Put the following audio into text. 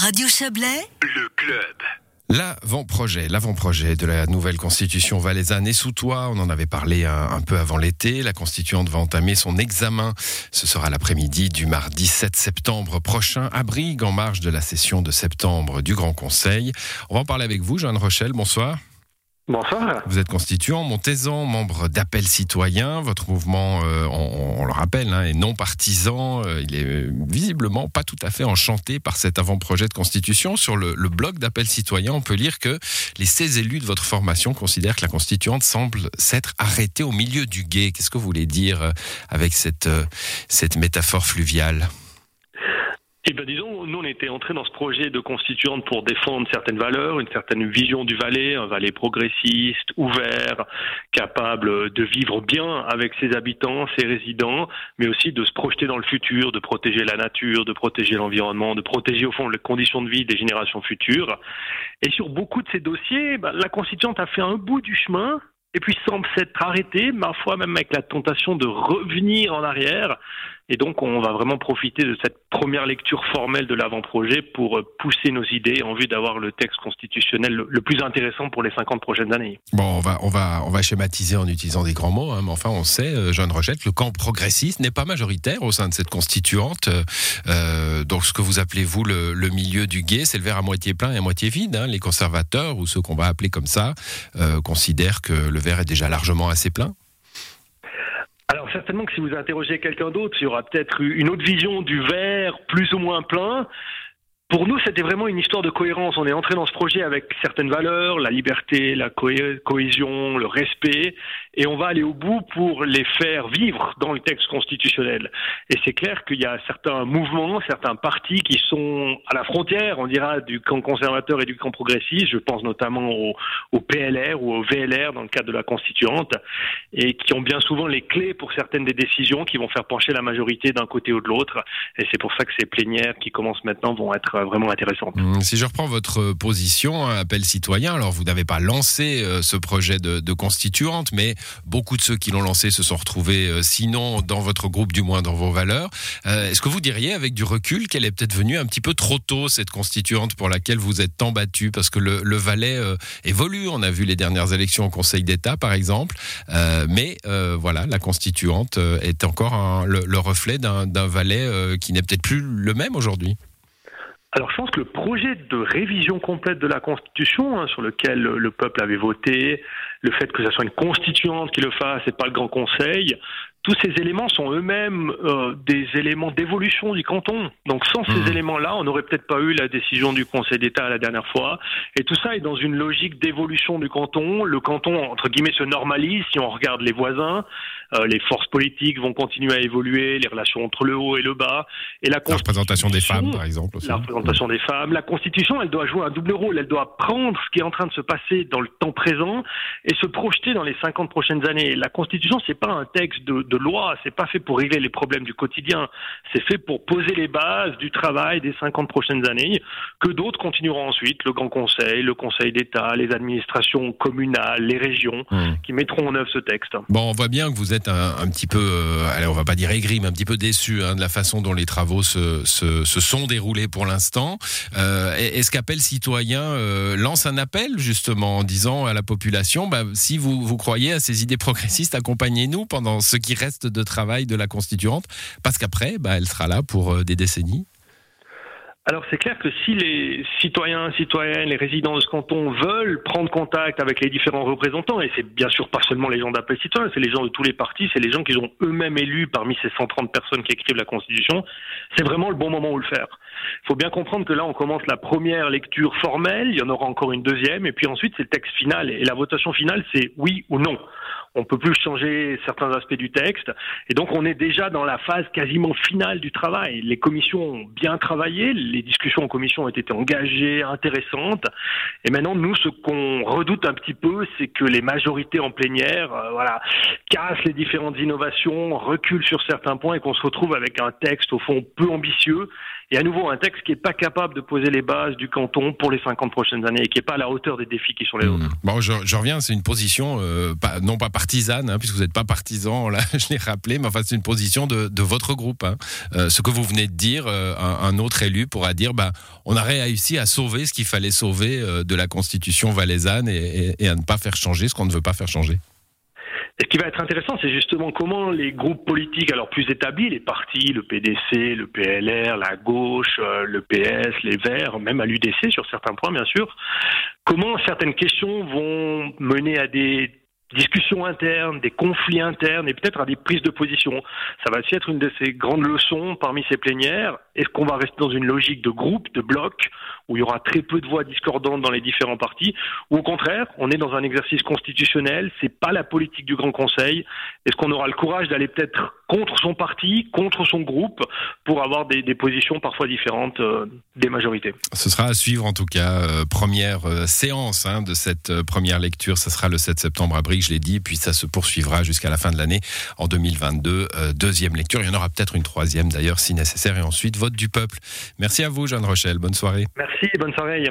Radio Chablais, le club. L'avant-projet, l'avant-projet de la nouvelle constitution valaisanne est sous toi. On en avait parlé un, un peu avant l'été. La constituante va entamer son examen. Ce sera l'après-midi du mardi 7 septembre prochain à Brigue, en marge de la session de septembre du Grand Conseil. On va en parler avec vous, Jeanne Rochelle. Bonsoir. Bonsoir. Vous êtes constituant montaisan, membre d'Appel Citoyen. Votre mouvement, euh, on, le rappelle, hein, est non partisan. Euh, il est euh, visiblement pas tout à fait enchanté par cet avant-projet de constitution. Sur le, blog d'Appel Citoyen, on peut lire que les 16 élus de votre formation considèrent que la constituante semble s'être arrêtée au milieu du guet. Qu'est-ce que vous voulez dire avec cette, cette métaphore fluviale? Eh bien, disons, nous, on était entrés dans ce projet de constituante pour défendre certaines valeurs, une certaine vision du Valais, un Valais progressiste, ouvert, capable de vivre bien avec ses habitants, ses résidents, mais aussi de se projeter dans le futur, de protéger la nature, de protéger l'environnement, de protéger, au fond, les conditions de vie des générations futures. Et sur beaucoup de ces dossiers, ben, la constituante a fait un bout du chemin, et puis semble s'être arrêtée, parfois même avec la tentation de revenir en arrière. Et donc, on va vraiment profiter de cette première lecture formelle de l'avant-projet pour euh, pousser nos idées en vue d'avoir le texte constitutionnel le, plus intéressant pour les 50 prochaines années. Bon, on va, on va, on va schématiser en utilisant des grands mots, hein, mais enfin, on sait, euh, Jeanne Rochette, le camp progressiste n'est pas majoritaire au sein de cette constituante. Euh, donc, ce que vous appelez, vous, le, milieu du guet, c'est le verre à moitié plein et à moitié vide. Hein. Les conservateurs, ou ceux qu'on va appeler comme ça, considèrent que le verre est déjà largement assez plein. Certainement que si vous interrogez quelqu'un d'autre, il y aura peut-être une autre vision du verre plus ou moins plein. Pour nous, c'était vraiment une histoire de cohérence. On est entré dans ce projet avec certaines valeurs, la liberté, la cohé- cohésion, le respect, et on va aller au bout pour les faire vivre dans le texte constitutionnel. Et c'est clair qu'il y a certains mouvements, certains partis qui sont à la frontière, on dira, du camp conservateur et du camp progressiste. Je pense notamment au, au PLR ou au VLR dans le cadre de la constituante, et qui ont bien souvent les clés pour certaines des décisions qui vont faire pencher la majorité d'un côté ou de l'autre. Et c'est pour ça que ces plénières qui commencent maintenant vont être vraiment intéressantes. Hum, Si je reprends votre position, hein, appel citoyen, alors vous n'avez pas lancé euh, ce projet de, constituante, mais beaucoup de ceux qui l'ont lancé se sont retrouvés, euh, sinon dans votre groupe, du moins dans vos valeurs. Euh, Est-ce que vous diriez, avec du recul, qu'elle est peut-être venue un petit peu trop tôt, cette constituante pour laquelle vous êtes tant battu Parce que le, le Valais euh, évolue, on a vu les dernières élections au Conseil d'État, par exemple, Euh, mais euh, voilà, la constituante euh, est encore le, le reflet d'un Valais euh, qui n'est peut-être plus le même aujourd'hui. Alors je pense que le projet de révision complète de la Constitution, hein, sur lequel le le peuple avait voté, le fait que ce soit une constituante qui le fasse et pas le Grand Conseil, tous ces éléments sont eux-mêmes euh, des éléments d'évolution du canton. Donc sans ces Mhm. éléments-là, on n'aurait peut-être pas eu la décision du Conseil d'État la dernière fois. Et tout ça est dans une logique d'évolution du canton. Le canton, entre guillemets, se normalise si on regarde les voisins. Euh, les forces politiques vont continuer à évoluer, les relations entre le haut et le bas. Et la, La représentation des femmes, par exemple. Aussi. la représentation des femmes. La Constitution, elle doit jouer un double rôle. Elle doit prendre ce qui est en train de se passer dans le temps présent et se projeter dans les 50 prochaines années. La Constitution, c'est pas un texte de, de loi. C'est pas fait pour régler les problèmes du quotidien. C'est fait pour poser les bases du travail des 50 prochaines années que d'autres continueront ensuite. Le Grand Conseil, le Conseil d'État, les administrations communales, les régions Hum. qui mettront en œuvre ce texte. Bon, on voit bien que vous êtes un, un petit peu, euh, allez, on va pas dire aigri, mais un petit peu déçu hein, de la façon dont les travaux se, se, se sont déroulés pour l'instant. Euh, Est-ce qu'Appel Citoyen euh, lance un appel justement en disant à la population, bah, si vous, vous croyez à ces idées progressistes, accompagnez-nous pendant ce qui reste de travail de la constituante, parce qu'après, bah, elle sera là pour euh, des décennies. Alors c'est clair que si les citoyens, citoyennes, les résidents de ce canton veulent prendre contact avec les différents représentants, et c'est bien sûr pas seulement les gens d'appel citoyen, c'est les gens de tous les partis, c'est les gens qu'ils ont eux-mêmes élus parmi ces 130 personnes qui écrivent la Constitution, c'est vraiment le bon moment où le faire. Il faut bien comprendre que là on commence la première lecture formelle, il y en aura encore une deuxième, et puis ensuite c'est le texte final, et la votation finale c'est oui ou non. On peut plus changer certains aspects du texte, et donc on est déjà dans la phase quasiment finale du travail. Les commissions ont bien travaillé, les discussions en commission ont été engagées, intéressantes. Et maintenant, nous, ce qu'on redoute un petit peu, c'est que les majorités en plénière, euh, voilà, cassent les différentes innovations, reculent sur certains points et qu'on se retrouve avec un texte au fond peu ambitieux et à nouveau un texte qui n'est pas capable de poser les bases du canton pour les 50 prochaines années et qui n'est pas à la hauteur des défis qui sont les autres. Bon, je, reviens, c'est une position euh, non pas partisane, hein, puisque vous n'êtes pas partisan, là je l'ai rappelé, mais enfin c'est une position de, votre groupe. Hein. Euh, ce que vous venez de dire, euh, un, autre élu pourra dire, bah, on a réussi à sauver ce qu'il fallait sauver de la constitution valaisanne et, et à ne pas faire changer ce qu'on ne veut pas faire changer. Et ce qui va être intéressant, c'est justement comment les groupes politiques, alors plus établis, les partis, le PDC, le PLR, la gauche, euh, le PS, les Verts, même à l'UDC sur certains points, bien sûr, comment certaines questions vont mener à des discussions internes, des conflits internes et peut-être à des prises de position. Ça va aussi être une de ces grandes leçons parmi ces plénières. Est-ce qu'on va rester dans une logique de groupe, de bloc, où il y aura très peu de voix discordantes dans les différents partis, ou au contraire, on est dans un exercice constitutionnel, c'est pas la politique du Grand Conseil. Est-ce qu'on aura le courage d'aller peut-être contre son parti, contre son groupe, pour avoir des, positions parfois différentes euh, des majorités? Ce sera à suivre en tout cas. Euh, première euh, séance hein, de cette première lecture, ce sera le 7 septembre à Brive je l'ai dit, puis ça se poursuivra jusqu'à la fin de l'année en 2022. Euh, deuxième lecture, il y en aura peut-être une troisième d'ailleurs si nécessaire, et ensuite vote du peuple. Merci à vous, Jeanne Rochelle. Bonne soirée. Merci, bonne soirée.